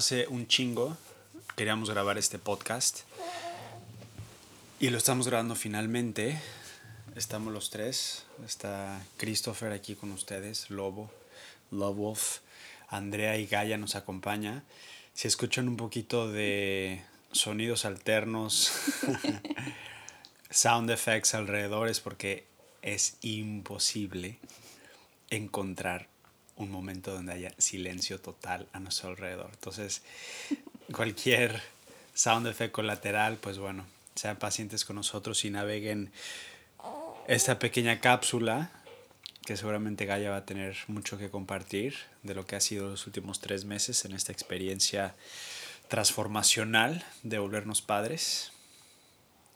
Hace un chingo queríamos grabar este podcast y lo estamos grabando finalmente. Estamos los tres. Está Christopher aquí con ustedes, Lobo, Love Wolf, Andrea y Gaia nos acompaña. Si escuchan un poquito de sonidos alternos, sound effects alrededor es porque es imposible encontrar un momento donde haya silencio total a nuestro alrededor. Entonces, cualquier sound effect colateral, pues bueno, sean pacientes con nosotros y naveguen esta pequeña cápsula que seguramente Gaia va a tener mucho que compartir de lo que ha sido los últimos tres meses en esta experiencia transformacional de volvernos padres.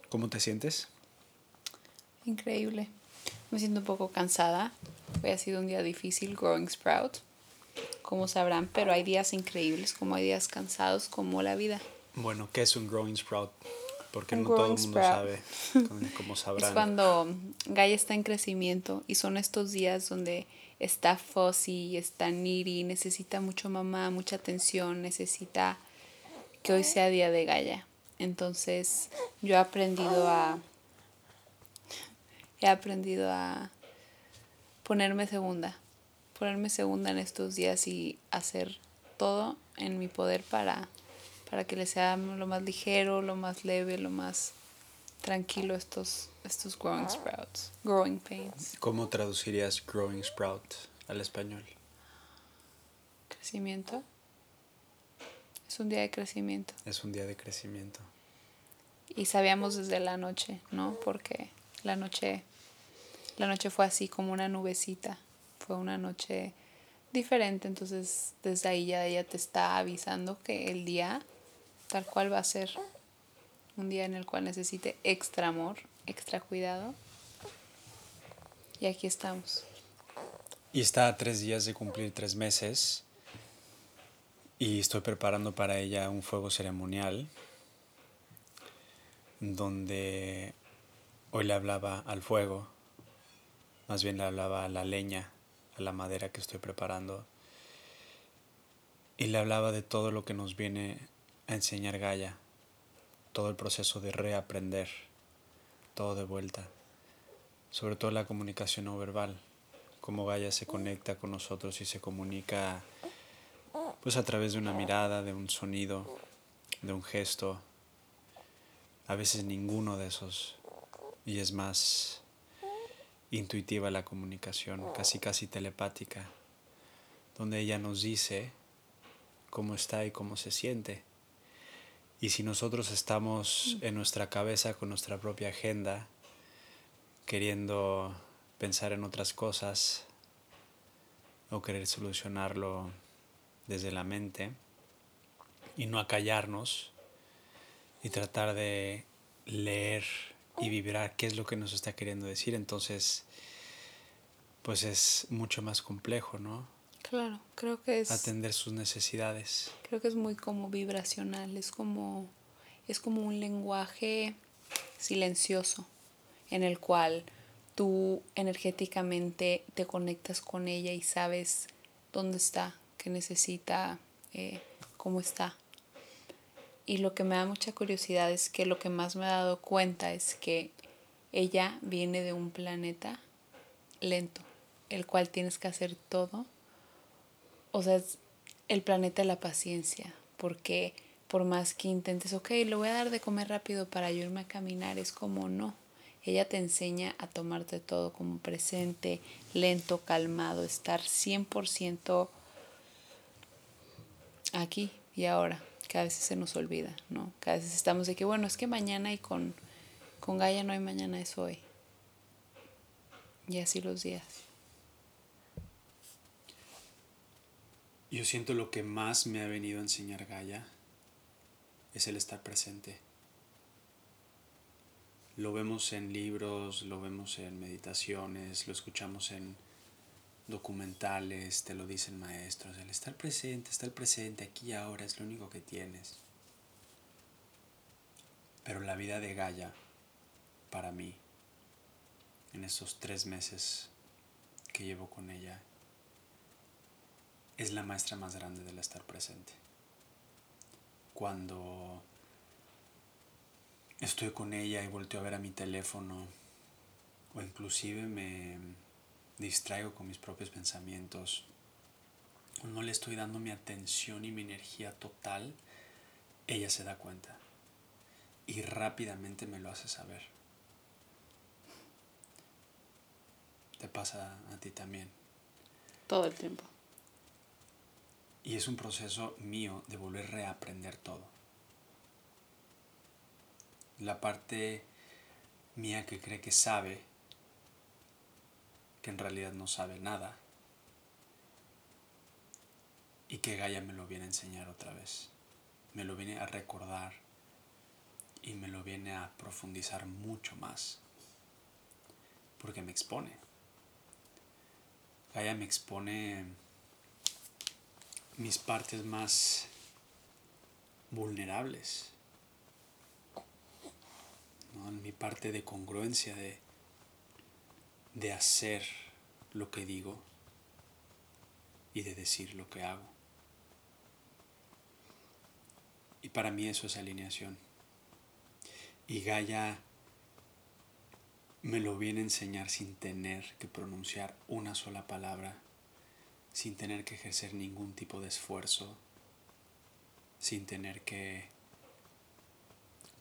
¿Cómo te sientes? Increíble. Me siento un poco cansada. Hoy ha sido un día difícil, Growing Sprout, como sabrán, pero hay días increíbles, como hay días cansados, como la vida. Bueno, ¿qué es un Growing Sprout? Porque no todo el mundo sabe, como sabrán. Es cuando Gaia está en crecimiento y son estos días donde está Fuzzy, está Niri, necesita mucho mamá, mucha atención, necesita que hoy sea día de Gaia. Entonces yo he aprendido a he aprendido a ponerme segunda, ponerme segunda en estos días y hacer todo en mi poder para, para que le sea lo más ligero, lo más leve, lo más tranquilo estos, estos growing sprouts, growing pains. ¿Cómo traducirías growing sprout al español? Crecimiento. Es un día de crecimiento. Es un día de crecimiento. Y sabíamos desde la noche, ¿no? Porque la noche, la noche fue así como una nubecita, fue una noche diferente, entonces desde ahí ya ella te está avisando que el día tal cual va a ser un día en el cual necesite extra amor, extra cuidado. Y aquí estamos. Y está a tres días de cumplir tres meses y estoy preparando para ella un fuego ceremonial donde Hoy le hablaba al fuego, más bien le hablaba a la leña, a la madera que estoy preparando. Y le hablaba de todo lo que nos viene a enseñar Gaia, todo el proceso de reaprender, todo de vuelta, sobre todo la comunicación no verbal, cómo Gaia se conecta con nosotros y se comunica pues a través de una mirada, de un sonido, de un gesto, a veces ninguno de esos. Y es más intuitiva la comunicación, casi casi telepática, donde ella nos dice cómo está y cómo se siente. Y si nosotros estamos en nuestra cabeza con nuestra propia agenda, queriendo pensar en otras cosas o querer solucionarlo desde la mente y no acallarnos y tratar de leer y vibrar qué es lo que nos está queriendo decir. Entonces, pues es mucho más complejo, ¿no? Claro, creo que es... Atender sus necesidades. Creo que es muy como vibracional, es como, es como un lenguaje silencioso en el cual tú energéticamente te conectas con ella y sabes dónde está, qué necesita, eh, cómo está. Y lo que me da mucha curiosidad es que lo que más me he dado cuenta es que ella viene de un planeta lento, el cual tienes que hacer todo. O sea, es el planeta de la paciencia, porque por más que intentes, ok, lo voy a dar de comer rápido para ayudarme a caminar, es como no. Ella te enseña a tomarte todo como presente, lento, calmado, estar 100% aquí y ahora que a veces se nos olvida, ¿no? Que a veces estamos de que, bueno, es que mañana y con, con Gaia no hay mañana, es hoy. Y así los días. Yo siento lo que más me ha venido a enseñar Gaia es el estar presente. Lo vemos en libros, lo vemos en meditaciones, lo escuchamos en documentales, te lo dicen maestros, el estar presente, estar presente aquí y ahora es lo único que tienes. Pero la vida de Gaia, para mí, en esos tres meses que llevo con ella, es la maestra más grande del estar presente. cuando estoy con ella y volteo a ver a mi teléfono o inclusive me distraigo con mis propios pensamientos no le estoy dando mi atención y mi energía total, ella se da cuenta y rápidamente me lo hace saber. Te pasa a ti también. Todo el tiempo. Y es un proceso mío de volver a reaprender todo. La parte mía que cree que sabe, que en realidad no sabe nada, y que Gaia me lo viene a enseñar otra vez. Me lo viene a recordar y me lo viene a profundizar mucho más. Porque me expone. Gaia me expone mis partes más vulnerables. Mi parte de congruencia, de, de hacer lo que digo y de decir lo que hago. Y para mí eso es alineación. Y Gaia me lo viene a enseñar sin tener que pronunciar una sola palabra, sin tener que ejercer ningún tipo de esfuerzo, sin tener que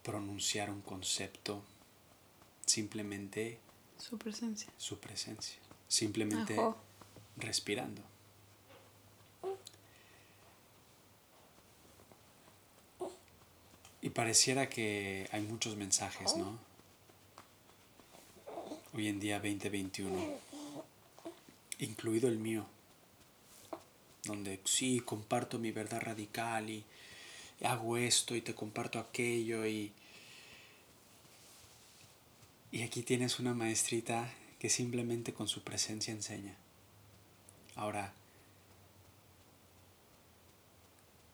pronunciar un concepto, simplemente su presencia. Su presencia, simplemente respirando. Y pareciera que hay muchos mensajes, ¿no? Hoy en día 2021, incluido el mío, donde sí, comparto mi verdad radical y hago esto y te comparto aquello y... Y aquí tienes una maestrita que simplemente con su presencia enseña. Ahora,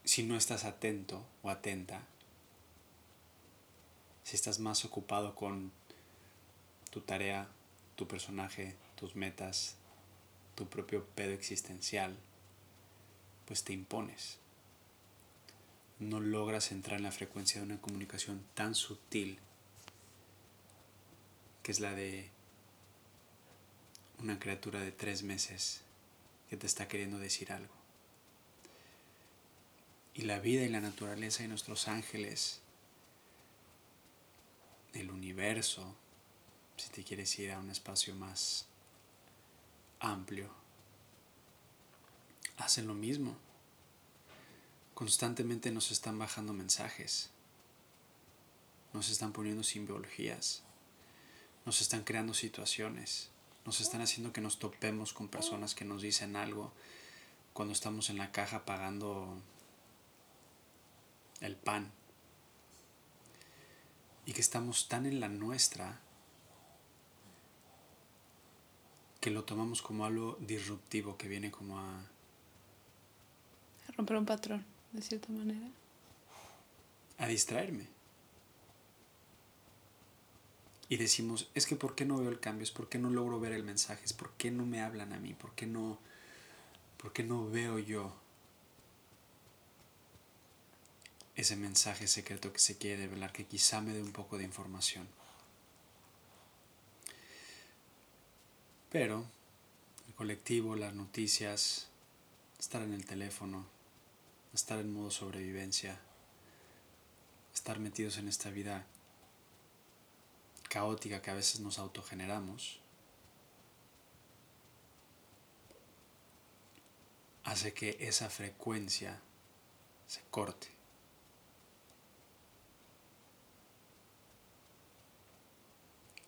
si no estás atento o atenta, si estás más ocupado con tu tarea, tu personaje, tus metas, tu propio pedo existencial, pues te impones. No logras entrar en la frecuencia de una comunicación tan sutil que es la de una criatura de tres meses que te está queriendo decir algo. Y la vida y la naturaleza y nuestros ángeles el universo, si te quieres ir a un espacio más amplio, hacen lo mismo. Constantemente nos están bajando mensajes, nos están poniendo simbologías, nos están creando situaciones, nos están haciendo que nos topemos con personas que nos dicen algo cuando estamos en la caja pagando el pan y que estamos tan en la nuestra que lo tomamos como algo disruptivo que viene como a... A romper un patrón, de cierta manera. A distraerme. Y decimos, es que ¿por qué no veo el cambio? ¿Es por qué no logro ver el mensaje? ¿Es por qué no me hablan a mí? ¿Por qué no, por qué no veo yo ese mensaje secreto que se quiere develar, que quizá me dé un poco de información. Pero el colectivo, las noticias, estar en el teléfono, estar en modo sobrevivencia, estar metidos en esta vida caótica que a veces nos autogeneramos, hace que esa frecuencia se corte.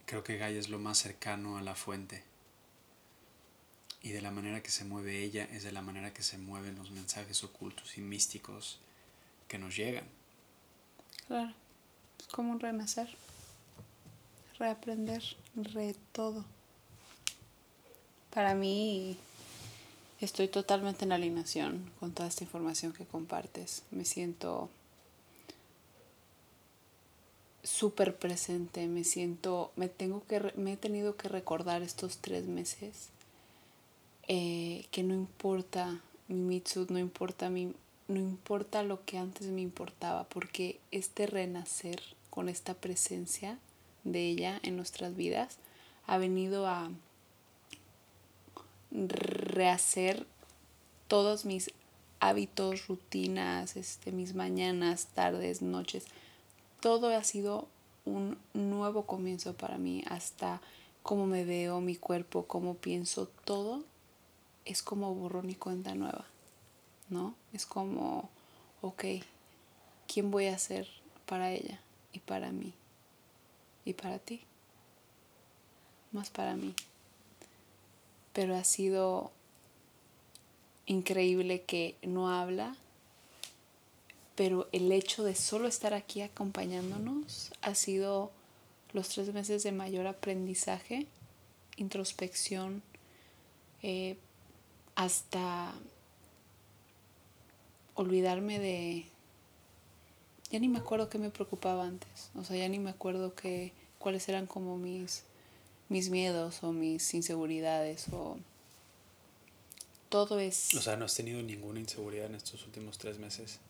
Creo que Gaia es lo más cercano a la fuente. Y de la manera que se mueve ella es de la manera que se mueven los mensajes ocultos y místicos que nos llegan. Claro, es como un renacer, reaprender, re todo. Para mí estoy totalmente en alineación con toda esta información que compartes. Me siento súper presente, me siento, me tengo que, me he tenido que recordar estos tres meses eh, que no importa mi mitsud, no importa mi, no importa lo que antes me importaba, porque este renacer con esta presencia de ella en nuestras vidas ha venido a rehacer todos mis hábitos, rutinas, este, mis mañanas, tardes, noches. Todo ha sido un nuevo comienzo para mí, hasta cómo me veo, mi cuerpo, cómo pienso, todo es como borrón y cuenta nueva, ¿no? Es como, ok, ¿quién voy a ser para ella y para mí y para ti? Más para mí. Pero ha sido increíble que no habla, pero el hecho de solo estar aquí acompañándonos ha sido los tres meses de mayor aprendizaje, introspección, eh, hasta olvidarme de... Ya ni me acuerdo qué me preocupaba antes, o sea, ya ni me acuerdo que, cuáles eran como mis, mis miedos o mis inseguridades o todo es... O sea, ¿no has tenido ninguna inseguridad en estos últimos tres meses?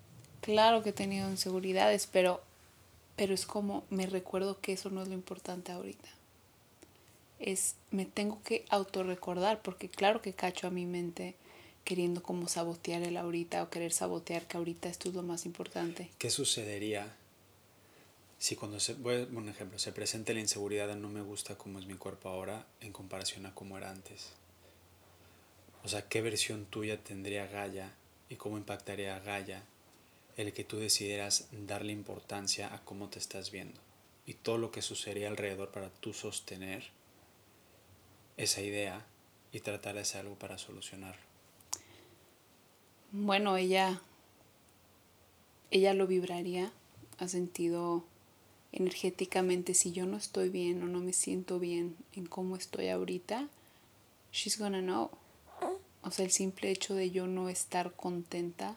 Claro que he tenido inseguridades, pero, pero es como me recuerdo que eso no es lo importante ahorita. Es, me tengo que autorrecordar, porque claro que cacho a mi mente queriendo como sabotear el ahorita o querer sabotear que ahorita esto es lo más importante. ¿Qué sucedería si cuando se, voy a un ejemplo, se presenta la inseguridad de no me gusta cómo es mi cuerpo ahora en comparación a cómo era antes? O sea, ¿qué versión tuya tendría Gaia y cómo impactaría a Gaia el que tú decidieras darle importancia a cómo te estás viendo y todo lo que sucedería alrededor para tú sostener esa idea y tratar de hacer algo para solucionarlo? Bueno, ella, ella lo vibraría, ha sentido energéticamente si yo no estoy bien o no me siento bien en cómo estoy ahorita, she's gonna know. O sea, el simple hecho de yo no estar contenta,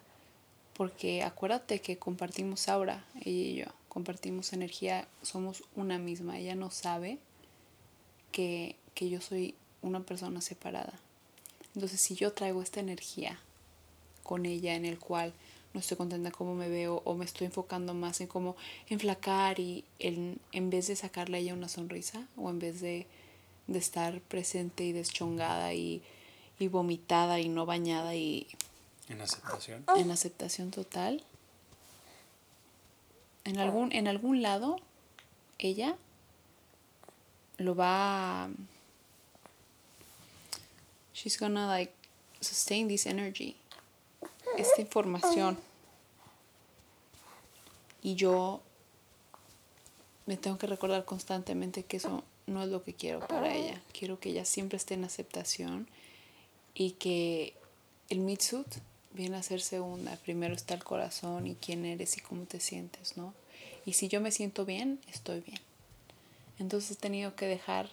porque acuérdate que compartimos aura, ella y yo, compartimos energía, somos una misma, ella no sabe que, que yo soy una persona separada. Entonces, si yo traigo esta energía con ella en el cual no estoy contenta cómo me veo o me estoy enfocando más en cómo enflacar y en, en vez de sacarle a ella una sonrisa o en vez de, de estar presente y deschongada y, y, vomitada y no bañada y... En aceptación. En aceptación total. En algún, en algún lado, ella lo va a... She's gonna like sustain this energy esta información. Y yo me tengo que recordar constantemente que eso no es lo que quiero para ella. Quiero que ella siempre esté en aceptación y que el Mitsut viene a ser segunda. Primero está el corazón y quién eres y cómo te sientes, ¿no? Y si yo me siento bien, estoy bien. Entonces he tenido que dejar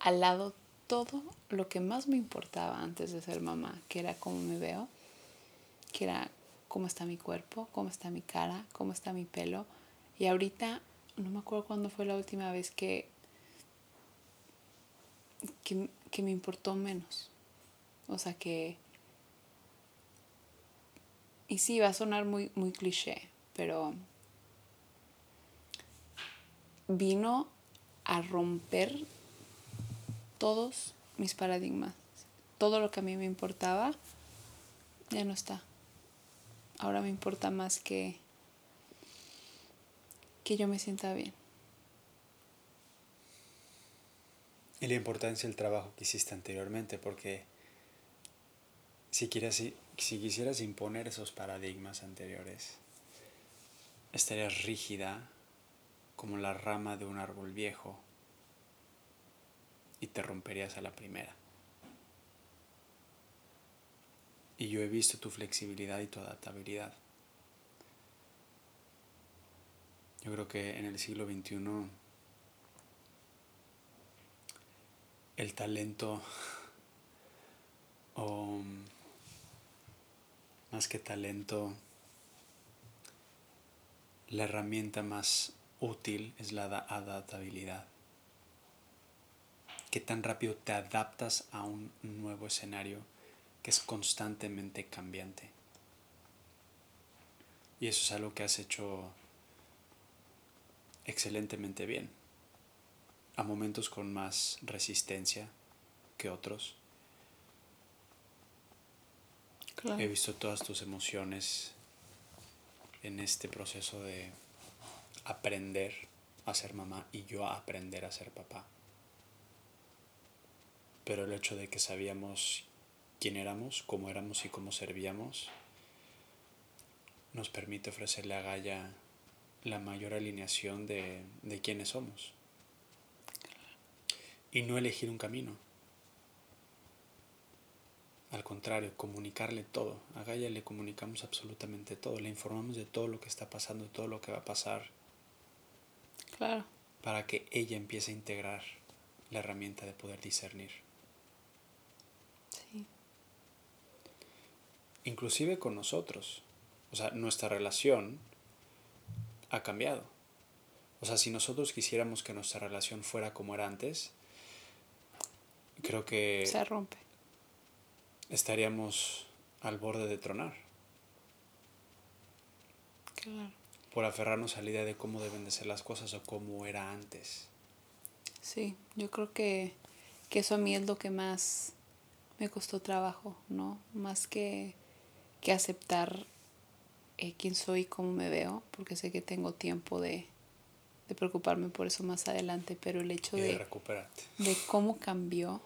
al lado todo lo que más me importaba antes de ser mamá, que era cómo me veo, que era cómo está mi cuerpo, cómo está mi cara, cómo está mi pelo. Y ahorita no me acuerdo cuándo fue la última vez que, que, que me importó menos. O sea que... Y sí, va a sonar muy, muy cliché, pero vino a romper todos mis paradigmas. Todo lo que a mí me importaba ya no está ahora me importa más que que yo me sienta bien. Y la importancia del trabajo que hiciste anteriormente, porque si, quieres, si, si quisieras imponer esos paradigmas anteriores, estarías rígida como la rama de un árbol viejo y te romperías a la primera. Y yo he visto tu flexibilidad y tu adaptabilidad. Yo creo que en el siglo XXI el talento o más que talento, la herramienta más útil es la adaptabilidad. ¿Qué tan rápido te adaptas a un nuevo escenario? Que es constantemente cambiante. Y eso es algo que has hecho excelentemente bien. A momentos con más resistencia que otros. He visto todas tus emociones en este proceso de aprender a ser mamá y yo a aprender a ser papá. Pero el hecho de que sabíamos quién éramos, cómo éramos y cómo servíamos, nos permite ofrecerle a Gaia la mayor alineación de, de quiénes somos. Y no elegir un camino. Al contrario, comunicarle todo. A Gaia le comunicamos absolutamente todo, le informamos de todo lo que está pasando, de todo lo que va a pasar. Claro. Para que ella empiece a integrar la herramienta de poder discernir. Sí. Inclusive con nosotros. O sea, nuestra relación ha cambiado. O sea, si nosotros quisiéramos que nuestra relación fuera como era antes, creo que... Se rompe estaríamos al borde de tronar. Claro. Por aferrarnos a la idea de cómo deben de ser las cosas o cómo era antes. Sí, yo creo que, que eso a mí es lo que más me costó trabajo, ¿no? Más que, que aceptar eh, quién soy y cómo me veo, porque sé que tengo tiempo de, de preocuparme por eso más adelante, pero el hecho de, de, recuperarte. de cómo cambió,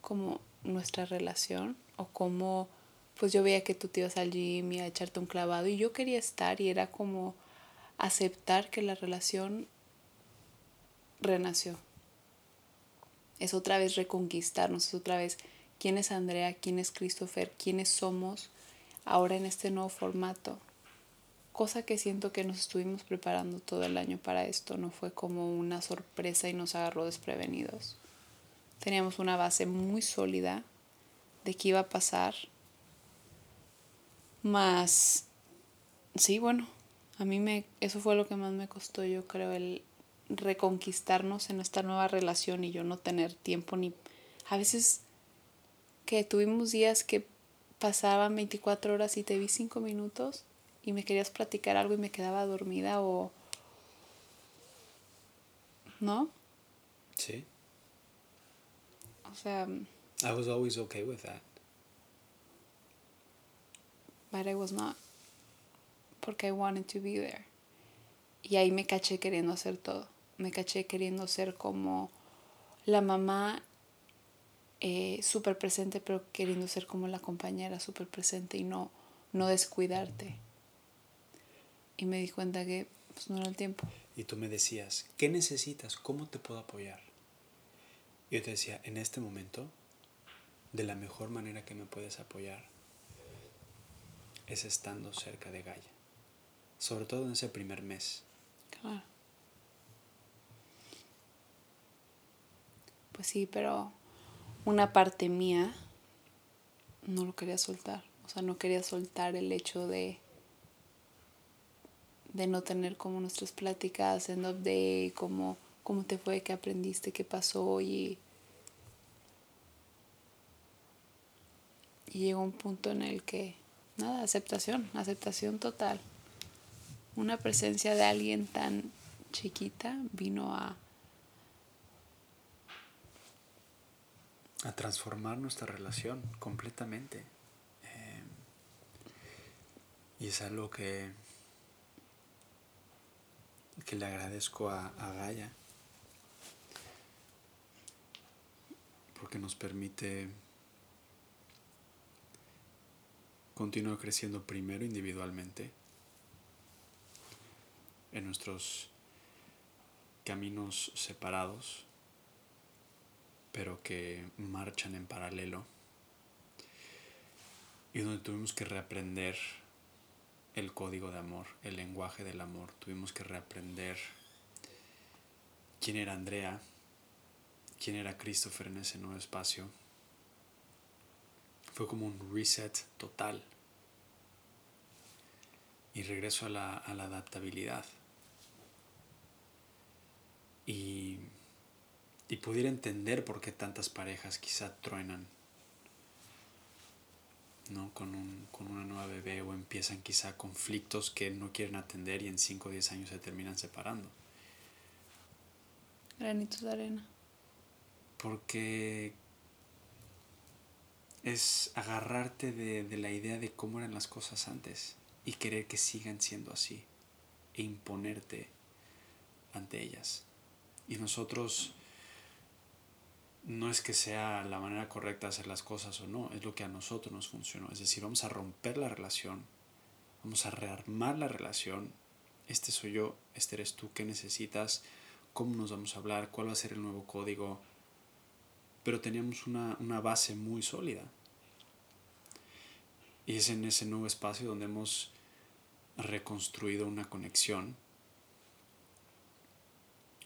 como nuestra relación o cómo pues yo veía que tú te ibas al gym y a echarte un clavado y yo quería estar y era como aceptar que la relación renació. Es otra vez reconquistarnos, es otra vez quién es Andrea, quién es Christopher, quiénes somos ahora en este nuevo formato. Cosa que siento que nos estuvimos preparando todo el año para esto, no fue como una sorpresa y nos agarró desprevenidos teníamos una base muy sólida de qué iba a pasar. Más, sí, bueno, a mí me, eso fue lo que más me costó, yo creo, el reconquistarnos en esta nueva relación y yo no tener tiempo ni... A veces que tuvimos días que pasaban 24 horas y te vi 5 minutos y me querías platicar algo y me quedaba dormida o... ¿No? Sí. O sea. I was always okay with that. But I was not. Porque I wanted to be there. Y ahí me caché queriendo hacer todo. Me caché queriendo ser como la mamá eh, súper presente, pero queriendo ser como la compañera súper presente y no, no descuidarte. Y me di cuenta que pues, no era el tiempo. Y tú me decías, ¿qué necesitas? ¿Cómo te puedo apoyar? Yo te decía, en este momento, de la mejor manera que me puedes apoyar es estando cerca de Gaia. Sobre todo en ese primer mes. Claro. Pues sí, pero una parte mía no lo quería soltar. O sea, no quería soltar el hecho de de no tener como nuestras pláticas end of day, como cómo te fue, qué aprendiste, qué pasó y, y llegó un punto en el que, nada, aceptación, aceptación total. Una presencia de alguien tan chiquita vino a... A transformar nuestra relación completamente. Eh, y es algo que, que le agradezco a, a Gaia porque nos permite continuar creciendo primero individualmente en nuestros caminos separados, pero que marchan en paralelo y donde tuvimos que reaprender el código de amor, el lenguaje del amor, tuvimos que reaprender quién era Andrea, quién era Christopher en ese nuevo espacio. Fue como un reset total. Y regreso a la, a la adaptabilidad. Y, y pudiera entender por qué tantas parejas quizá truenan. ¿no? Con, un, con una nueva bebé o empiezan quizá conflictos que no quieren atender y en 5 o 10 años se terminan separando. Granitos de arena. Porque es agarrarte de, de, la idea de cómo eran las cosas antes y querer que sigan siendo así e imponerte ante ellas. Y nosotros no es que sea la manera correcta de hacer las cosas o no, es lo que a nosotros nos funcionó. Es decir, vamos a romper la relación, vamos a rearmar la relación. Este soy yo, este eres tú, ¿qué necesitas? ¿Cómo nos vamos a hablar? ¿Cuál va a ser el nuevo código? Pero teníamos una, una base muy sólida. Y es en ese nuevo espacio donde hemos reconstruido una conexión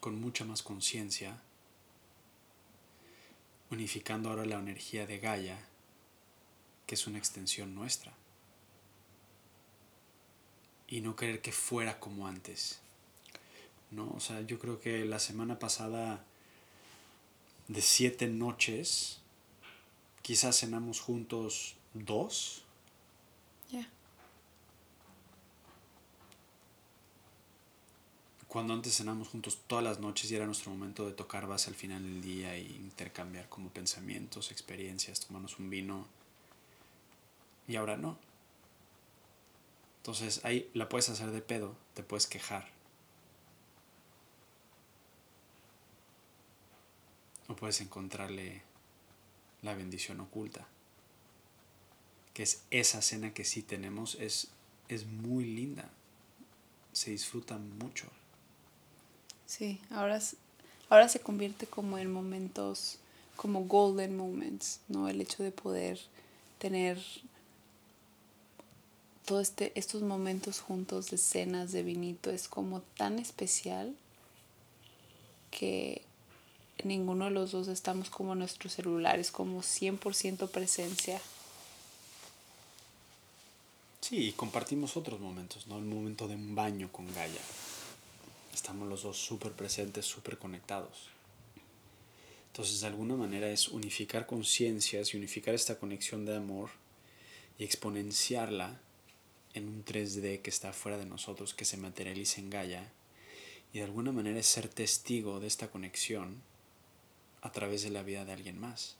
con mucha más conciencia unificando ahora la energía de Gaia, que es una extensión nuestra. Y no querer que fuera como antes. ¿No? O sea, yo creo que la semana pasada de siete noches, quizás cenamos juntos dos. Ya. Cuando antes cenamos juntos todas las noches y era nuestro momento de tocar base al final del día e intercambiar como pensamientos, experiencias, tomarnos un vino. Y ahora no. Entonces ahí la puedes hacer de pedo, te puedes quejar. O puedes encontrarle la bendición oculta. Que es esa cena que sí tenemos, es, es muy linda. Se disfruta mucho. Sí, ahora, ahora se convierte como en momentos, como golden moments, ¿no? El hecho de poder tener todos este, estos momentos juntos de cenas, de vinito, es como tan especial que ninguno de los dos estamos como nuestros celulares, como 100% presencia. Sí, y compartimos otros momentos, ¿no? El momento de un baño con Gaia estamos los dos súper presentes, súper conectados. Entonces, de alguna manera es unificar conciencias y unificar esta conexión de amor y exponenciarla en un 3D que está fuera de nosotros, que se materializa en Gaia. Y de alguna manera es ser testigo de esta conexión a través de la vida de alguien más.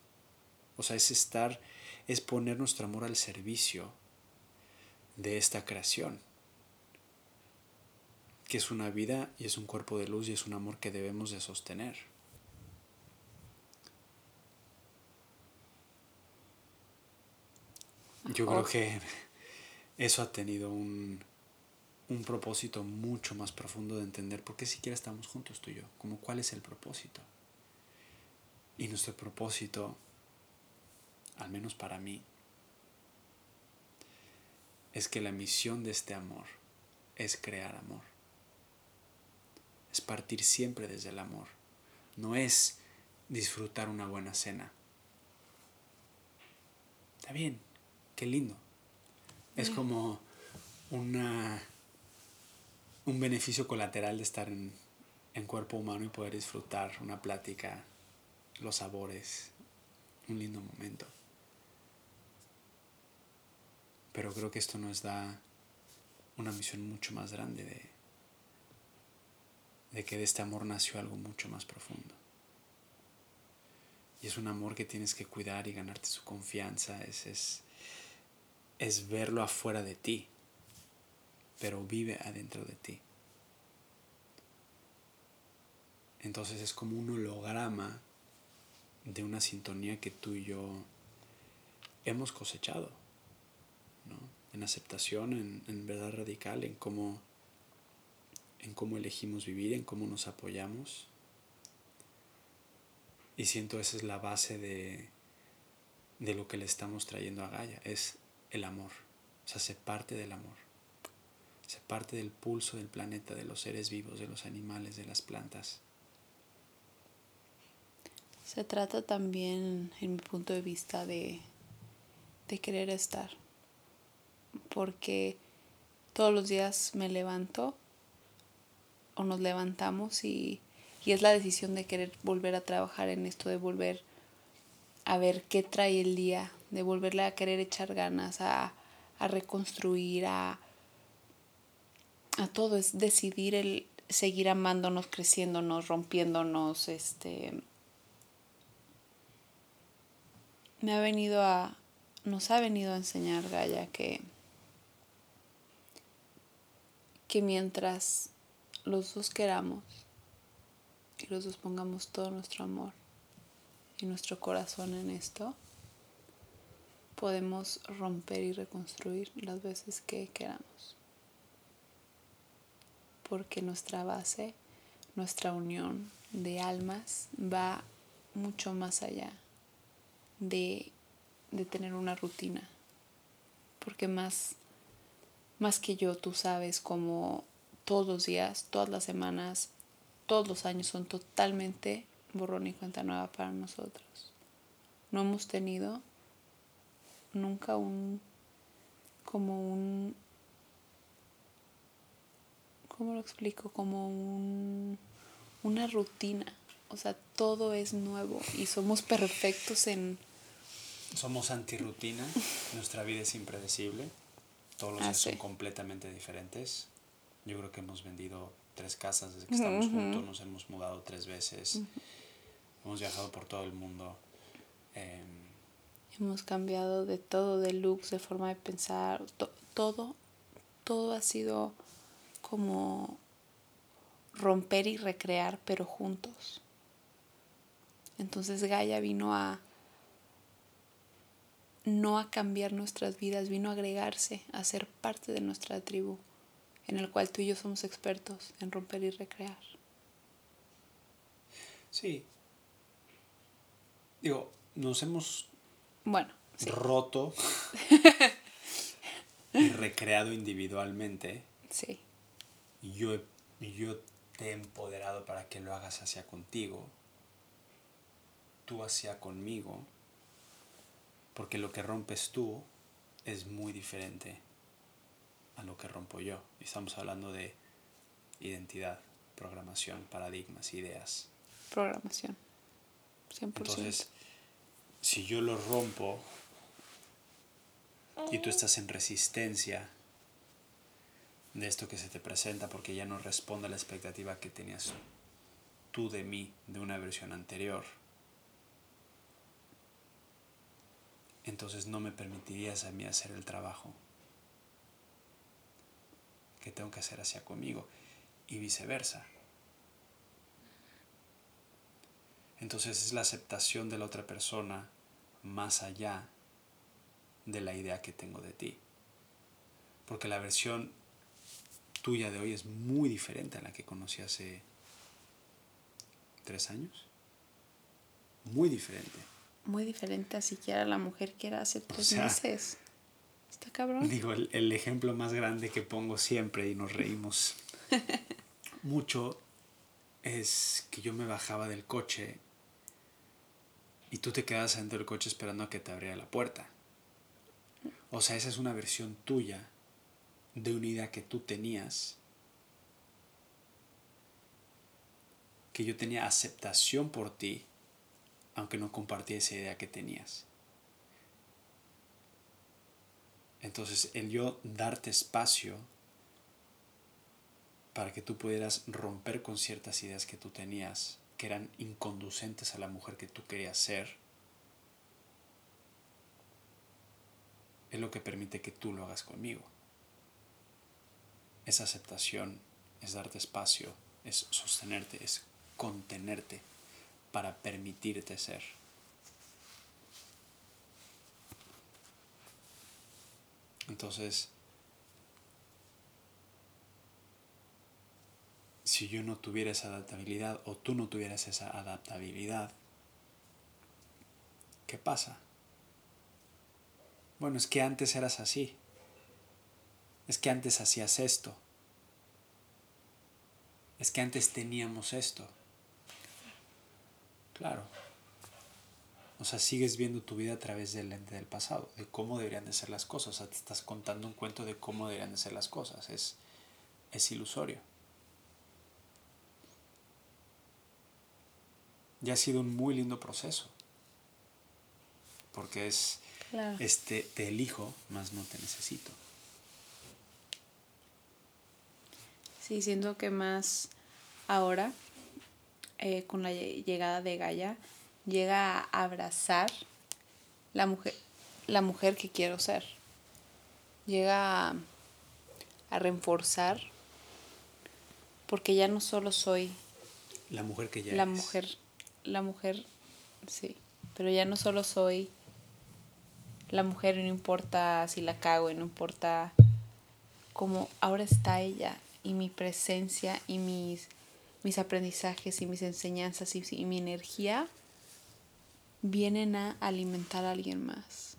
O sea, es estar, es poner nuestro amor al servicio de esta creación que es una vida y es un cuerpo de luz y es un amor que debemos de sostener. Yo creo que eso ha tenido un, un propósito mucho más profundo de entender por qué siquiera estamos juntos tú y yo, como cuál es el propósito. Y nuestro propósito, al menos para mí, es que la misión de este amor es crear amor es partir siempre desde el amor. No es disfrutar una buena cena. Está bien, qué lindo. Es como una, un beneficio colateral de estar en, en cuerpo humano y poder disfrutar una plática, los sabores, un lindo momento. Pero creo que esto nos da una misión mucho más grande de de que de este amor nació algo mucho más profundo. Y es un amor que tienes que cuidar y ganarte su confianza, es, es, es verlo afuera de ti, pero vive adentro de ti. Entonces es como un holograma de una sintonía que tú y yo hemos cosechado, ¿no? en aceptación, en, en verdad radical, en cómo en cómo elegimos vivir, en cómo nos apoyamos. Y siento esa es la base de, de lo que le estamos trayendo a Gaia, es el amor. O sea, se parte del amor. Se parte del pulso del planeta, de los seres vivos, de los animales, de las plantas. Se trata también, en mi punto de vista, de, de querer estar. Porque todos los días me levanto o nos levantamos y, es la decisión de querer volver a trabajar en esto, de volver a ver qué trae el día, de volverle a querer echar ganas, a, a reconstruir, a, a todo, es decidir el seguir amándonos, creciéndonos, rompiéndonos, este me ha venido a nos ha venido a enseñar Gaia que que mientras los dos queramos y los dos pongamos todo nuestro amor y nuestro corazón en esto, podemos romper y reconstruir las veces que queramos. Porque nuestra base, nuestra unión de almas va mucho más allá de, de tener una rutina. Porque más, más que yo, tú sabes como todos los días, todas las semanas, todos los años son totalmente borrón y cuenta nueva para nosotros. No hemos tenido nunca un como un ¿cómo lo explico? Como un una rutina. O sea, todo es nuevo y somos perfectos en somos antirrutina, nuestra vida es impredecible, todos los días son completamente diferentes. Yo creo que hemos vendido tres casas desde que estamos juntos, nos hemos mudado tres veces, hemos viajado por todo el mundo. Em, hemos cambiado de todo, de looks, de forma de pensar, todo, todo ha sido como romper y recrear, pero juntos. Entonces Gaia vino a no a cambiar nuestras vidas, vino a agregarse, a ser parte de nuestra tribu, en el cual tú y yo somos expertos en romper y recrear. Sí. Digo, nos hemos bueno, roto y recreado individualmente. Sí. Y yo, yo te he empoderado para que lo hagas hacia contigo, tú hacia conmigo porque lo que rompes tú es muy diferente a lo que rompo yo. Estamos hablando de identidad, programación, paradigmas, ideas. Programación. 100%. Entonces, si yo lo rompo y tú estás en resistencia de esto que se te presenta porque ya no responde a la expectativa que tenías tú de mí de una versión anterior, entonces no me permitirías a mí hacer el trabajo que tengo que hacer hacia conmigo y viceversa. Entonces es la aceptación de la otra persona más allá de la idea que tengo de ti. Porque la versión tuya de hoy es muy diferente a la que conocí hace tres años. Muy diferente muy diferente a siquiera la mujer que era hace tres meses. Está cabrón. Digo, el, el, ejemplo más grande que pongo siempre y nos reímos mucho es que yo me bajaba del coche y tú te quedas dentro del coche esperando a que te abriera la puerta. O sea, esa es una versión tuya de una idea que tú tenías. Que yo tenía aceptación por ti aunque no compartía esa idea que tenías. Entonces, el yo darte espacio para que tú pudieras romper con ciertas ideas que tú tenías, que eran inconducentes a la mujer que tú querías ser, es lo que permite que tú lo hagas conmigo. Esa aceptación es darte espacio, es sostenerte, es contenerte para permitirte ser. Entonces, si yo no tuviera esa adaptabilidad o tú no tuvieras esa adaptabilidad, ¿qué pasa? Bueno, es que antes eras así. Es que antes hacías esto. Es que antes teníamos esto. Claro. O sea, sigues viendo tu vida a través del lente del pasado, de cómo deberían de ser las cosas. O sea, te estás contando un cuento de cómo deberían de ser las cosas. Es, es ilusorio. Y ha sido un muy lindo proceso. Porque es Este, te elijo, más no te necesito. Sí, siento que más ahora, eh, con la llegada de Gaia, llega a abrazar la mujer, la mujer que quiero ser. Llega a, a reforzar, porque ya no solo soy la mujer que ya la mujer, la mujer, sí, pero ya no solo soy la mujer, no importa si la cago, y no importa cómo ahora está ella y mi presencia y mis, mis aprendizajes y mis enseñanzas y, mi energía vienen a alimentar a alguien más.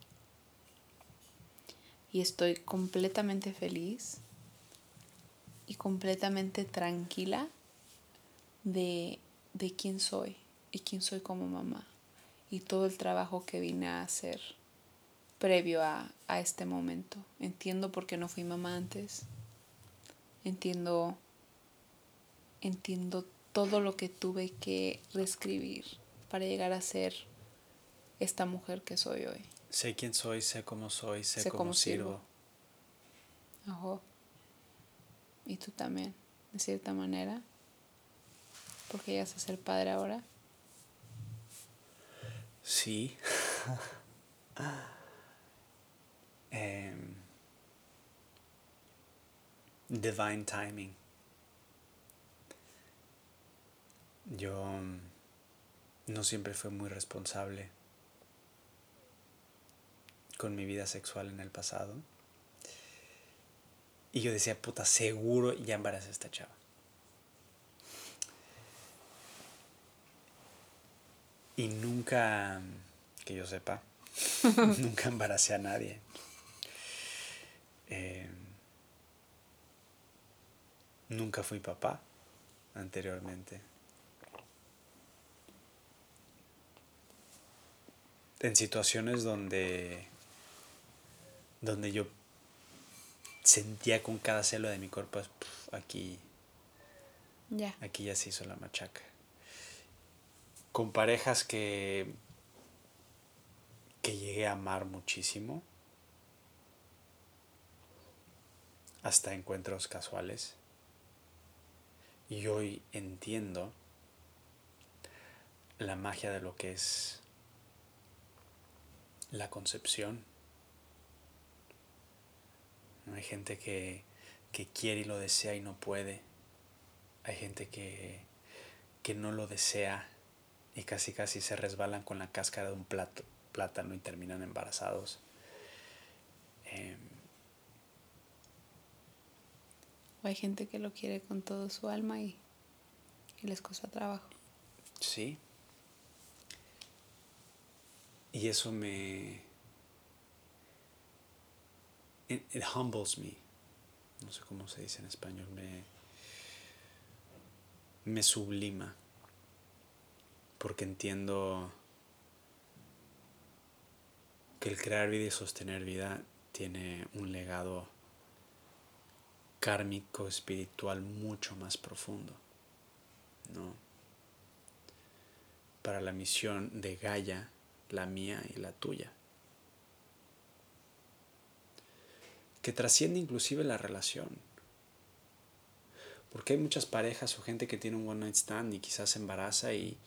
Y estoy completamente feliz y completamente tranquila de, de quién soy y quién soy como mamá y todo el trabajo que vine a hacer previo a, a este momento. Entiendo por qué no fui mamá antes entiendo, entiendo todo lo que tuve que reescribir para llegar a ser esta mujer que soy hoy. Sé quién soy, sé cómo soy, sé, cómo, sirvo. sirvo. Y tú también, de cierta manera. Porque llegas a ser padre ahora. Sí. eh, divine timing. Yo mm, no siempre fui muy responsable con mi vida sexual en el pasado. Y yo decía, puta, seguro ya embaracé a esta chava. Y nunca, que yo sepa, nunca embaracé a nadie. Eh, Nunca fui papá anteriormente. En situaciones donde, donde yo sentía con cada celo de mi cuerpo, aquí, ya aquí ya se hizo la machaca. Con parejas que, que llegué a amar muchísimo, hasta encuentros casuales y hoy entiendo la magia de lo que es la concepción. Hay gente que, quiere y lo desea y no puede. Hay gente que, que no lo desea y casi casi se resbalan con la cáscara de un plato, plátano y terminan embarazados. Em, hay gente que lo quiere con todo su alma y, les cuesta trabajo. Sí. Y eso me... It, humbles me. No sé cómo se dice en español. Me, me sublima. Porque entiendo que el crear vida y sostener vida tiene un legado kármico espiritual mucho más profundo, ¿no? Para la misión de Gaia, la mía y la tuya. Que trasciende inclusive la relación. Porque hay muchas parejas o gente que tiene un one night stand y quizás se embaraza y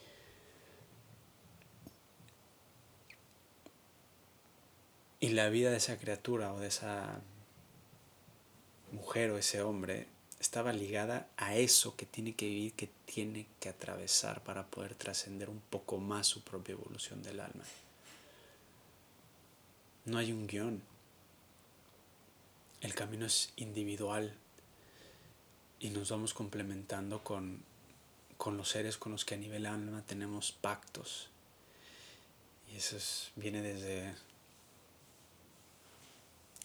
y la vida de esa criatura o de esa mujer o ese hombre estaba ligada a eso que tiene que vivir, que tiene que atravesar para poder trascender un poco más su propia evolución del alma. No hay un guion. El camino es individual y nos vamos complementando con, con los seres con los que a nivel alma tenemos pactos. Y eso viene desde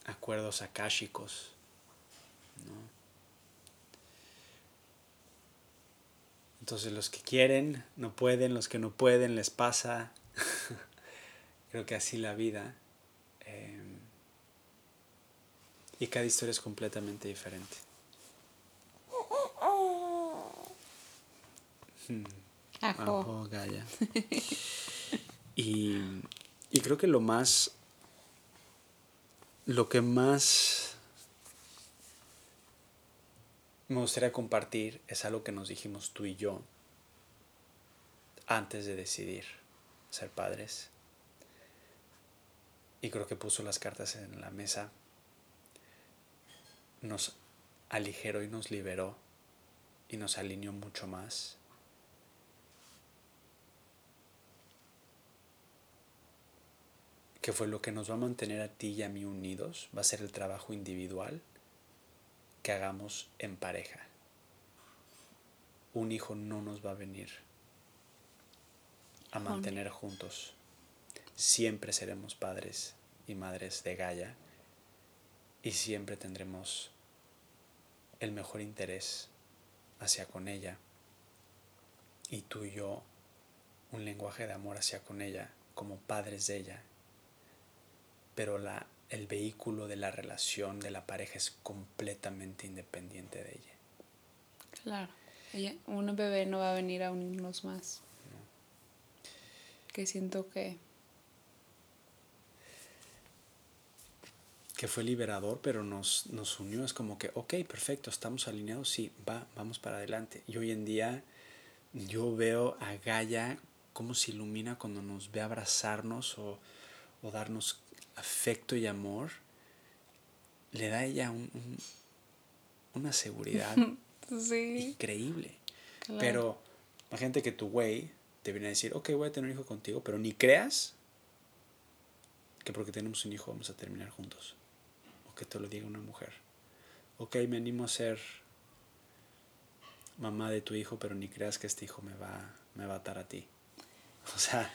acuerdos akáshicos entonces los que quieren no pueden, los que no pueden les pasa. Creo que así la vida. Y cada historia es completamente diferente. Hmm. y, y creo que lo más lo que más me gustaría compartir es algo que nos dijimos tú y yo antes de decidir ser padres. Y creo que puso las cartas en la mesa. Nos aligeró y nos liberó y nos alineó mucho más. que fue lo que nos va a mantener a ti y a mí unidos, va a ser el trabajo individual que hagamos en pareja. Un hijo no nos va a venir a mantener juntos. Siempre seremos padres y madres de Gaia y siempre tendremos el mejor interés hacia con ella y tú y yo un lenguaje de amor hacia con ella como padres de ella pero la, el vehículo de la relación de la pareja es completamente independiente de ella. Claro, ella, un bebé no va a venir a unirnos más. Que siento que... Que fue liberador, pero nos, nos unió. Es como que, ok, perfecto, estamos alineados, sí, va, vamos para adelante. Y hoy en día yo veo a Gaia cómo se ilumina cuando nos ve abrazarnos o, o darnos afecto y amor, le da a ella un, una seguridad increíble. Pero imagínate que tu güey te viene a decir, ok, voy a tener un hijo contigo, pero ni creas que porque tenemos un hijo vamos a terminar juntos. Que te lo diga una mujer. Ok, me animo a ser mamá de tu hijo, pero ni creas que este hijo me va, me va a atar a ti. O sea,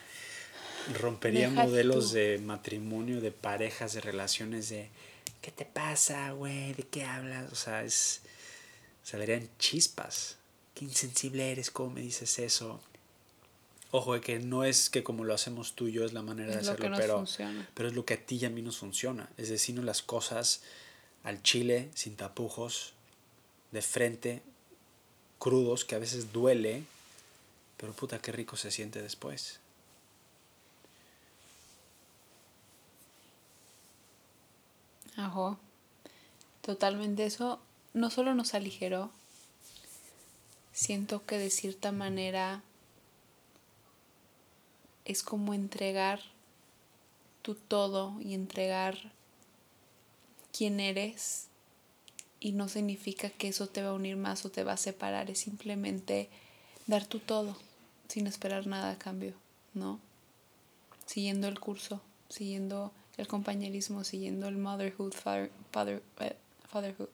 rompería modelos de matrimonio, de parejas, de relaciones, de ¿qué te pasa, güey? ¿De qué hablas? O sea, es. Saldrían chispas. Qué insensible eres, ¿cómo me dices eso? Ojo, de que no es que como lo hacemos tú y yo es la manera de hacerlo, pero, pero es lo que a ti y a mí nos funciona. Es decirnos las cosas al chile, sin tapujos, de frente, crudos, que a veces duele, pero puta, qué rico se siente después. Ajá. Totalmente eso no solo nos aligeró, siento que de cierta manera es como entregar tu todo y entregar quién eres y no significa que eso te va a unir más o te va a separar, es simplemente dar tu todo sin esperar nada a cambio, ¿no? Siguiendo el curso, siguiendo el compañerismo, siguiendo el motherhood, father, eh, fatherhood.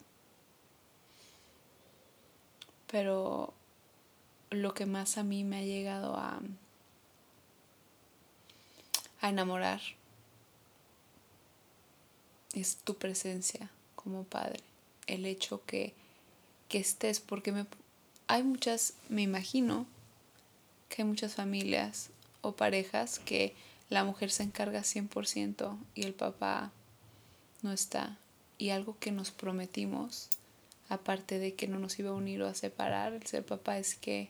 Pero lo que más a mí me ha llegado a, a enamorar es tu presencia como padre. El hecho que, que estés, porque me, hay muchas, me imagino que hay muchas familias o parejas que la mujer se encarga 100% y el papá no está. Y algo que nos prometimos, aparte de que no nos iba a unir o a separar, el ser papá es que,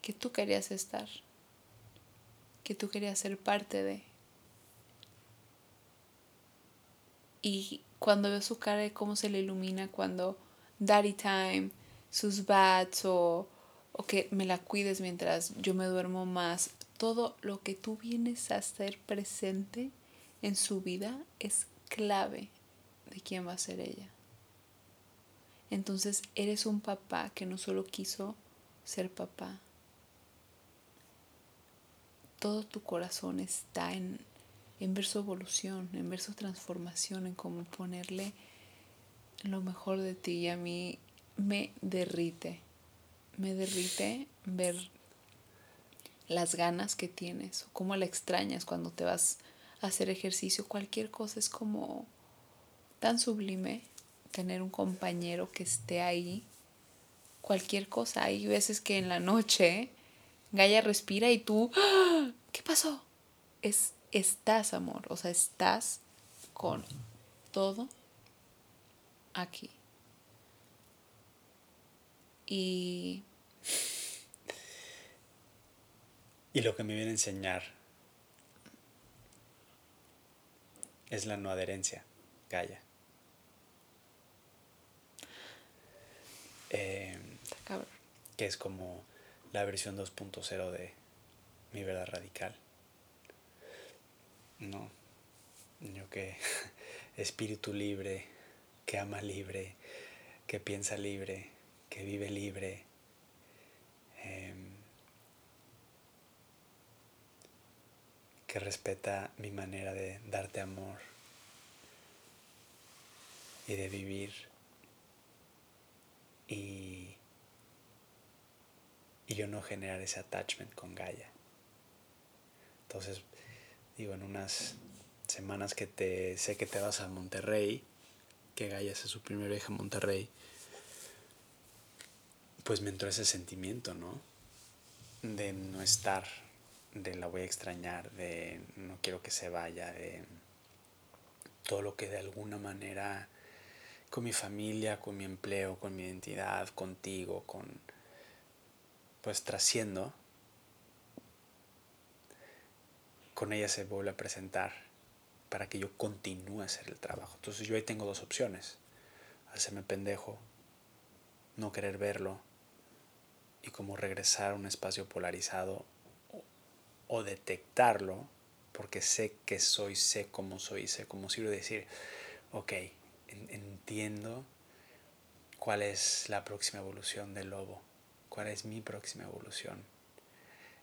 que tú querías estar, que tú querías ser parte de. Y cuando veo su cara cómo se le ilumina cuando daddy time, sus bats o, o que me la cuides mientras yo me duermo más, todo lo que tú vienes a hacer presente en su vida es clave de quién va a ser ella. Entonces eres un papá que no solo quiso ser papá. Todo tu corazón está en, en ver su evolución, en ver su transformación, en cómo ponerle lo mejor de ti. Y a mí me derrite, me derrite ver las ganas que tienes o cómo la extrañas cuando te vas a hacer ejercicio. Cualquier cosa es como tan sublime tener un compañero que esté ahí. Cualquier cosa. Hay veces que en la noche Gaia respira y tú, ¡Ah! ¿qué pasó? Es, estás, amor. O sea, estás con todo aquí. Y Y lo que me viene a enseñar es la no adherencia. Gaia. Eh, que es como la versión 2.0 de mi verdad radical. No, yo que espíritu libre, que ama libre, que piensa libre, que vive libre. Em, que respeta mi manera de darte amor y de vivir y, y yo no generar ese attachment con Gaia. Entonces, digo, en unas semanas que te sé que te vas a Monterrey, que Gaia hace su primer viaje a Monterrey, pues me entró ese sentimiento, ¿no? De no estar de la voy a extrañar, de no quiero que se vaya, de todo lo que de alguna manera con mi familia, con mi empleo, con mi identidad, contigo, con pues trasciendo, con ella se vuelve a presentar para que yo continúe a hacer el trabajo. Entonces yo ahí tengo dos opciones, hacerme pendejo, no querer verlo y como regresar a un espacio polarizado o detectarlo, porque sé que soy, sé cómo soy, sé cómo sirve decir, ok, entiendo cuál es la próxima evolución del lobo, cuál es mi próxima evolución.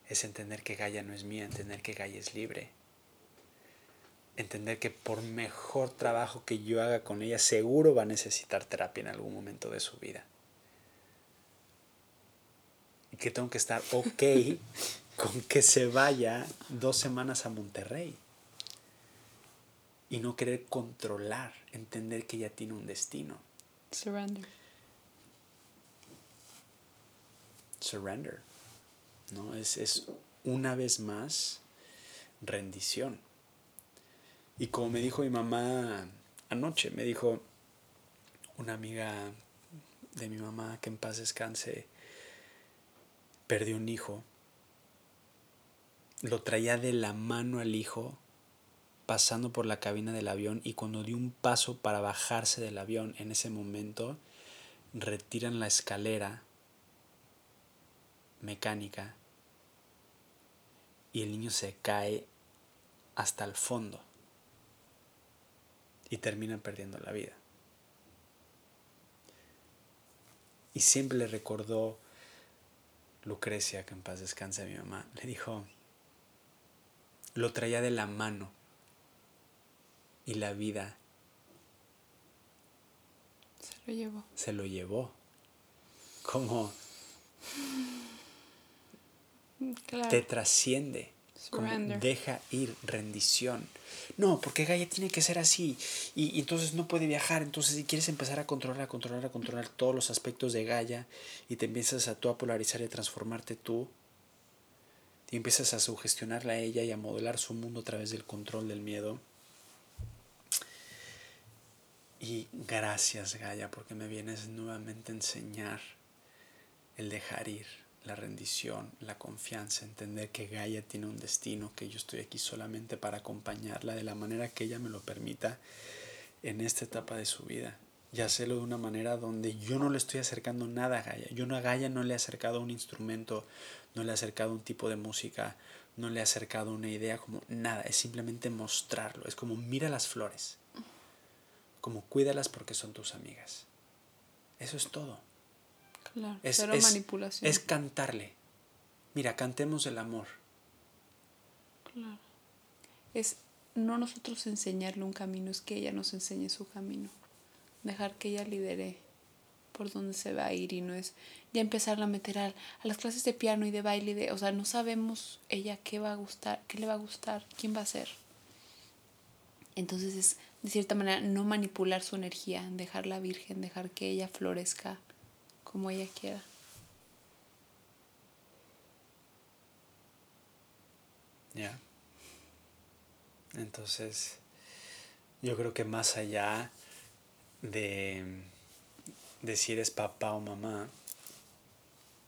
Es entender que Gaia no es mía, entender que Gaia es libre. Entender que por mejor trabajo que yo haga con ella, seguro va a necesitar terapia en algún momento de su vida. Y que tengo que estar ok con que se vaya dos semanas a Monterrey. Y no querer controlar, entender que ya tiene un destino. Surrender. Surrender. ¿no? Es, es una vez más rendición. Y como me dijo mi mamá anoche, me dijo una amiga de mi mamá que en paz descanse, perdió un hijo lo traía de la mano al hijo pasando por la cabina del avión y cuando dio un paso para bajarse del avión en ese momento retiran la escalera mecánica y el niño se cae hasta el fondo y termina perdiendo la vida. Y siempre le recordó Lucrecia, que en paz descanse mi mamá, le dijo, lo traía de la mano y la vida se lo llevó. Se lo llevó. Como te trasciende. Como deja ir, rendición. No, porque Gaia tiene que ser así. Y, y, entonces no puede viajar. Entonces, si quieres empezar a controlar, a controlar, a controlar todos los aspectos de Gaia y te empiezas a tú a polarizar y a transformarte tú, y empiezas a sugestionarla a ella y a modelar su mundo a través del control del miedo. Y gracias Gaia porque me vienes nuevamente a enseñar el dejar ir, la rendición, la confianza, entender que Gaia tiene un destino, que yo estoy aquí solamente para acompañarla de la manera que ella me lo permita en esta etapa de su vida y hacerlo de una manera donde yo no le estoy acercando nada a Gaia. Yo no a Gaia no le he acercado un instrumento, no le he acercado un tipo de música, no le he acercado una idea, como nada, es simplemente mostrarlo. Es como mira las flores, como cuídalas porque son tus amigas. Eso es todo. Claro, es, manipulación. Es cantarle. Mira, cantemos el amor. Claro. Es no nosotros enseñarle un camino, es que ella nos enseñe su camino dejar que ella lidere por dónde se va a ir y no es ya empezarla a meter a, a las clases de piano y de baile, de, o sea, no sabemos ella qué va a gustar, qué le va a gustar, quién va a ser. Entonces es, de cierta manera, no manipular su energía, dejarla virgen, dejar que ella florezca como ella quiera. Ya. Entonces, yo creo que más allá de, de si eres papá o mamá,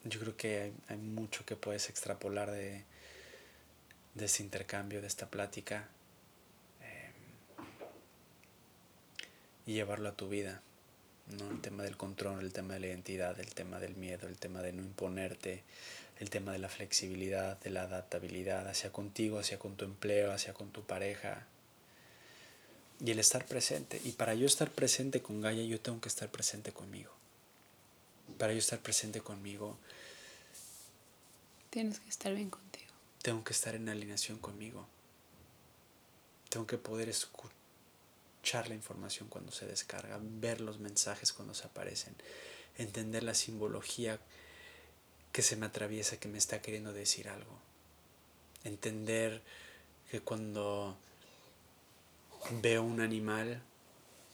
yo creo que hay, mucho que puedes extrapolar de, de este intercambio, de esta plática. Em, y llevarlo a tu vida. ¿No? El tema del control, el tema de la identidad, el tema del miedo, el tema de no imponerte, el tema de la flexibilidad, de la adaptabilidad hacia contigo, hacia con tu empleo, hacia con tu pareja. Y el estar presente. Y para yo estar presente con Gaia, yo tengo que estar presente conmigo. Para yo estar presente conmigo, tienes que estar bien contigo. Tengo que estar en alineación conmigo. Tengo que poder escuchar la información cuando se descarga, ver los mensajes cuando se aparecen, entender la simbología que se me atraviesa, que me está queriendo decir algo. Entender que cuando veo un animal,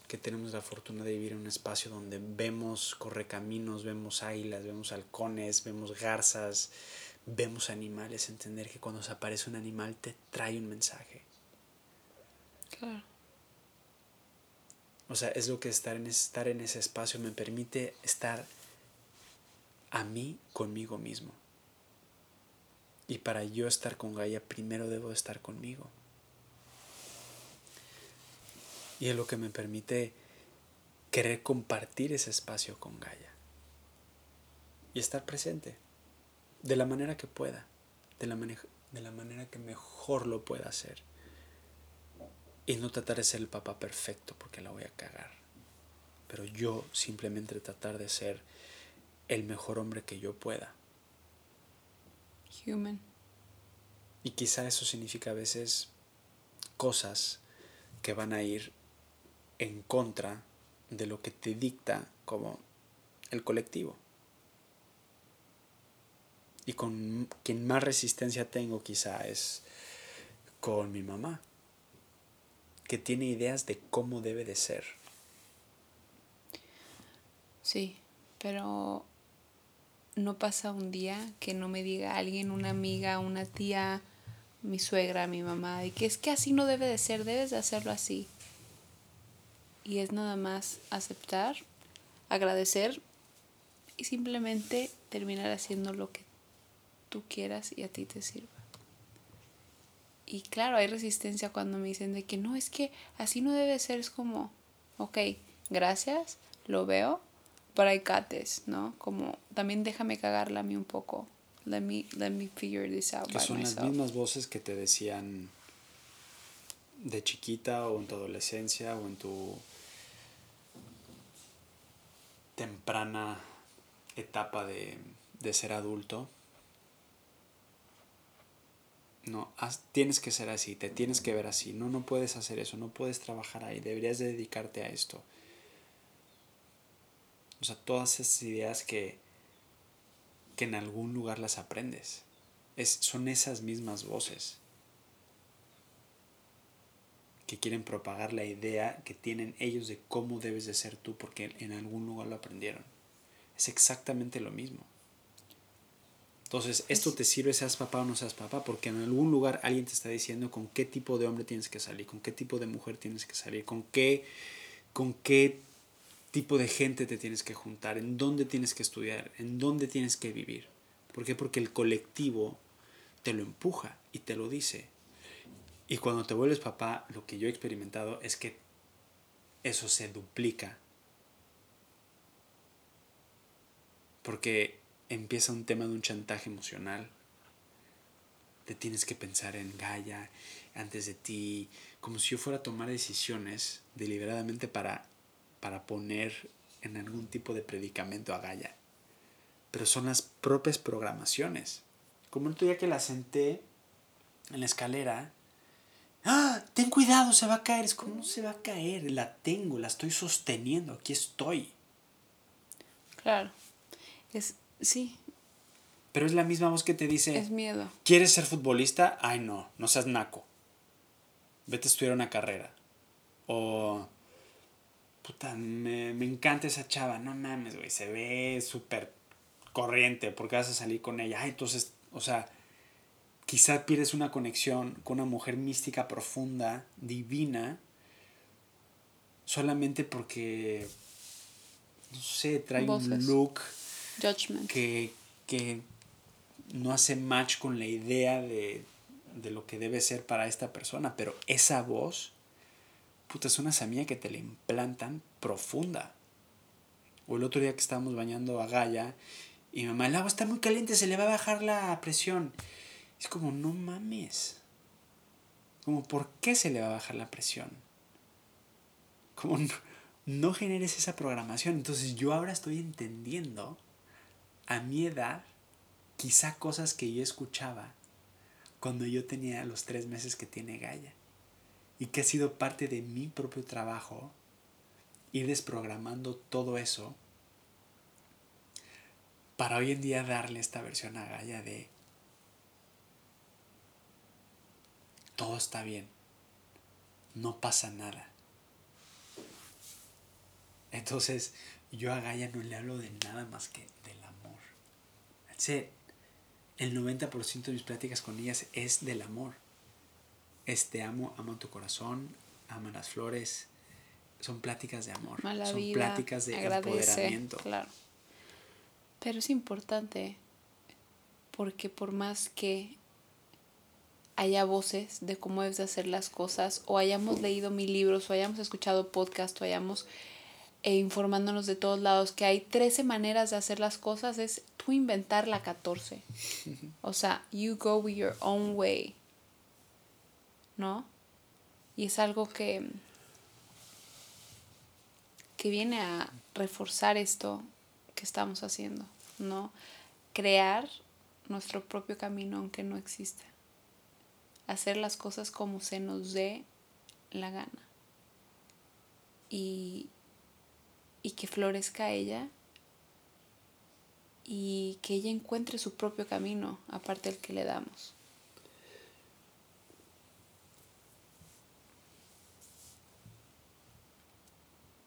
que tenemos la fortuna de vivir en un espacio donde vemos correcaminos, vemos águilas, vemos halcones, vemos garzas, vemos animales, entender que cuando se aparece un animal te trae un mensaje. Claro. O sea, es lo que estar en, estar en ese espacio me permite estar a mí conmigo mismo. Y para yo estar con Gaia, primero debo estar conmigo. Y es lo que me permite querer compartir ese espacio con Gaia. Y estar presente. De la manera que pueda. De la, de la manera que mejor lo pueda hacer. Y no tratar de ser el papá perfecto porque la voy a cagar. Pero yo simplemente tratar de ser el mejor hombre que yo pueda. Human. Y quizá eso significa a veces cosas que van a ir en contra de lo que te dicta como el colectivo. Y con quien más resistencia tengo quizá es con mi mamá que tiene ideas de cómo debe de ser. Sí, pero no pasa un día que no me diga alguien, una amiga, una tía, mi suegra, mi mamá, y que es que así no debe de ser, debes de hacerlo así. Y es nada más aceptar, agradecer y simplemente terminar haciendo lo que tú quieras y a ti te sirva. Y claro, hay resistencia cuando me dicen de que no, es que así no debe ser, es como, ok, gracias, lo veo, pero hay cates, ¿no? Como también déjame cagarla a mí un poco. Let me, let me figure this out. Que son las mismas voces que te decían de chiquita o en tu adolescencia o en tu temprana etapa de, de ser adulto no, tienes que ser así, te tienes que ver así, no, no puedes hacer eso, no puedes trabajar ahí, deberías dedicarte a esto. O sea, todas esas ideas que, que en algún lugar las aprendes. Es, son esas mismas voces que quieren propagar la idea que tienen ellos de cómo debes de ser tú porque en algún lugar lo aprendieron. Es exactamente lo mismo. Entonces, esto te sirve seas papá o no seas papá, porque en algún lugar alguien te está diciendo con qué tipo de hombre tienes que salir, con qué tipo de mujer tienes que salir, con qué, con qué tipo de gente te tienes que juntar, en dónde tienes que estudiar, en dónde tienes que vivir. ¿Por qué? Porque el colectivo te lo empuja y te lo dice. Y cuando te vuelves papá, lo que yo he experimentado es que eso se duplica. Porque empieza un tema de un chantaje emocional. Te tienes que pensar en Gaia antes de ti, como si yo fuera a tomar decisiones deliberadamente para, para poner en algún tipo de predicamento a Gaia. Pero son las propias programaciones. Como el otro día que la senté en la escalera. ¡Ah! Ten cuidado, se va a caer. Es como se va a caer. La tengo, la estoy sosteniendo. Aquí estoy. Claro. Es, Sí. Pero es la misma voz que te dice... Es miedo. ¿Quieres ser futbolista? Ay, no, no seas naco. Vete a estudiar una carrera. O... Puta, me, me encanta esa chava. No mames, güey. Se ve súper corriente. porque vas a salir con ella? Ay, entonces, o sea, quizá pierdes una conexión con una mujer mística profunda, divina, solamente porque, no sé, trae un look que, que no hace match con la idea de, de lo que debe ser para esta persona, pero esa voz puta, es una semilla que te la implantan profunda. O el otro día que estábamos bañando a Gaia y mi mamá, el agua está muy caliente, se le va a bajar la presión. Es como, no mames. Como, ¿por qué se le va a bajar la presión? Como, no generes esa programación. Entonces yo ahora estoy entendiendo a mi edad quizá cosas que yo escuchaba cuando yo tenía los tres meses que tiene Gaia. Y que ha sido parte de mi propio trabajo ir desprogramando todo eso para hoy en día darle esta versión a Gaia de todo está bien, no pasa nada. Entonces yo a Gaia no le hablo de nada más que del amor. El 90% de mis pláticas con ellas es del amor. Es te amo, amo tu corazón, ama las flores. Son pláticas de amor. son pláticas de empoderamiento. Claro. Pero es importante porque por más que haya voces de cómo debes de hacer las cosas, o hayamos leído mil libros, o hayamos escuchado podcast, o hayamos e informándonos de todos lados que hay 13 maneras de hacer las cosas, es tú inventar la 14. O sea, you go with your own way. ¿No? Y es algo que, que viene a reforzar esto que estamos haciendo, ¿no? Crear nuestro propio camino aunque no exista. Hacer las cosas como se nos dé la gana. Y, y que florezca ella y que ella encuentre su propio camino aparte del que le damos.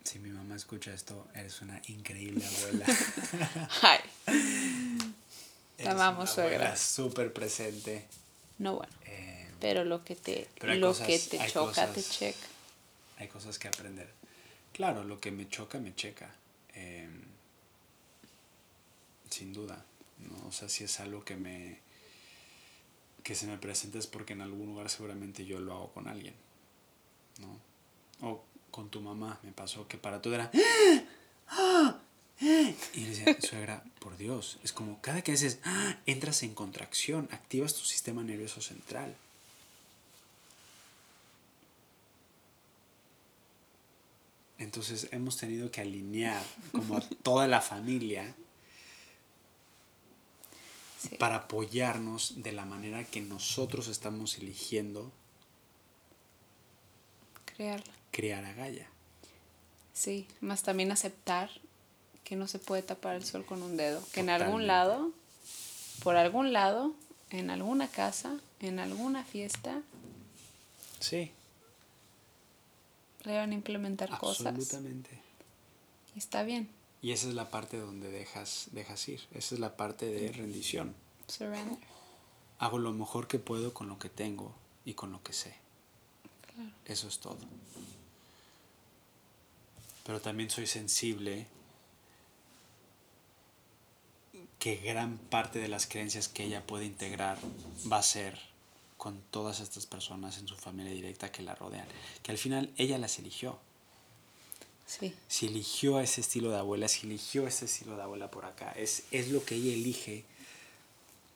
Si mi mamá escucha esto, eres una increíble abuela. Ay. Te amamos, suegra. Súper presente. No, bueno. Eh, pero lo que te, lo que te choca, te checa. Hay cosas que aprender. Claro, lo que me choca, me checa. Em, sin duda. ¿no? O sea, si es algo que me. que se me presenta es porque en algún lugar seguramente yo lo hago con alguien. ¿No? O con tu mamá me pasó que para todo era. Y le decía, suegra, por Dios, es como cada que haces, entras en contracción, activas tu sistema nervioso central. Entonces hemos tenido que alinear como a toda la familia para apoyarnos de la manera que nosotros estamos eligiendo crearla. Crear a Gaia. Sí, más también aceptar que no se puede tapar el sol con un dedo, que en algún lado, por algún lado, en alguna casa, en alguna fiesta, sí a implementar cosas. Absolutamente. Y está bien. Y esa es la parte donde dejas, dejas ir. Esa es la parte de rendición. Surrender. Hago lo mejor que puedo con lo que tengo y con lo que sé. Claro. Eso es todo. Pero también soy sensible que gran parte de las creencias que ella puede integrar va a ser con todas estas personas en su familia directa que la rodean, que al final ella las eligió. Sí. Si eligió ese estilo de abuela, si eligió ese estilo de abuela por acá, es, es lo que ella elige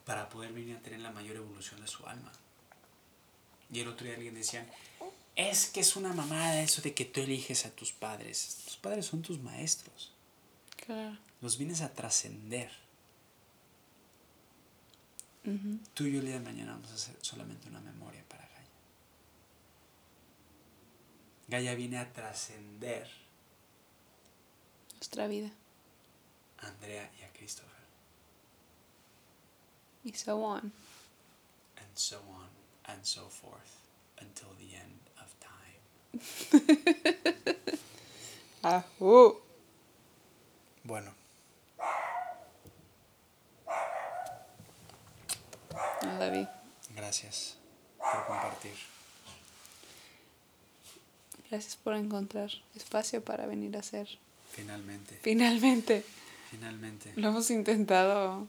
para poder venir a tener la mayor evolución de su alma. Y el otro día alguien decía, es que es una mamada eso de que tú eliges a tus padres. Tus padres son tus maestros. Claro. Los vienes a trascender. Tú y yo el día de mañana vamos a hacer solamente una memoria para Gaia. Gaia viene a trascender nuestra vida. A Andrea y a Christopher. Y so on. And so on and so forth until the end of time. ah, uh. Bueno. David. Gracias por compartir. Gracias por encontrar espacio para venir a hacer. Finalmente. Finalmente. Finalmente. Lo hemos intentado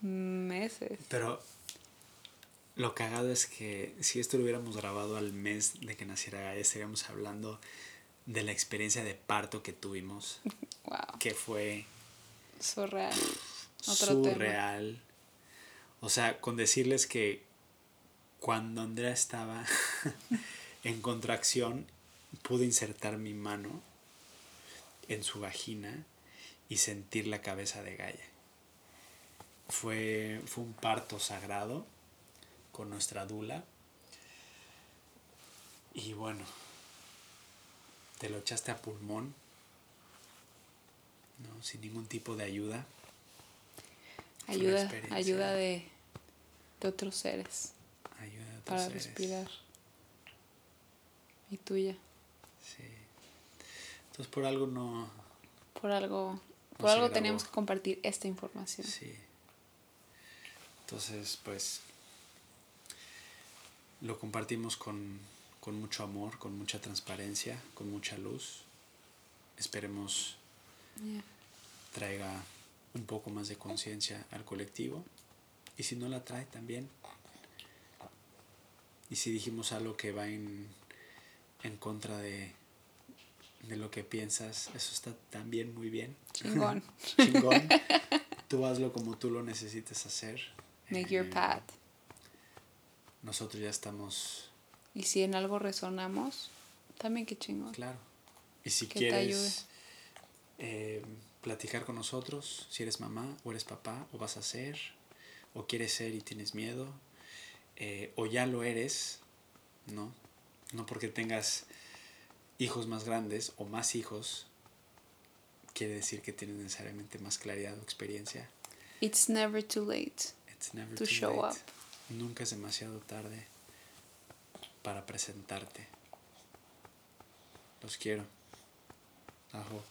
meses. Pero lo cagado es que si esto lo hubiéramos grabado al mes de que naciera Gaia, estaríamos hablando de la experiencia de parto que tuvimos. Wow. Que fue Surreal. Otro surreal. O sea, con decirles que cuando Andrea estaba en contracción, pude insertar mi mano en su vagina y sentir la cabeza de Gaia. Fue, fue un parto sagrado con nuestra dula. Y bueno, te lo echaste a pulmón, ¿no? sin ningún tipo de ayuda. Ayuda, ayuda de, de, otros seres. Ayuda de otros para respirar. Y tuya. Sí. Entonces por algo no. Por algo. por algo tenemos que compartir esta información. Sí. Entonces, pues lo compartimos con, mucho amor, con mucha transparencia, con mucha luz. Esperemos traiga un poco más de conciencia al colectivo. Y si no la trae también. Y si dijimos algo que va en, en contra de, de lo que piensas, eso está también muy bien. Chingón. Chingón. Tú hazlo como tú lo necesites hacer. Make your eh, path nosotros ya estamos... Y si en algo resonamos, también qué chingón. Claro. Y si quieres eh, platicar con nosotros, si eres mamá o eres papá o vas a ser, o quieres ser y tienes miedo, eh, o ya lo eres, ¿no? No porque tengas hijos más grandes o más hijos, quiere decir que tienes necesariamente más claridad o experiencia. It's never too late It's never to show up. Nunca es demasiado tarde para presentarte. Los quiero. Ajo.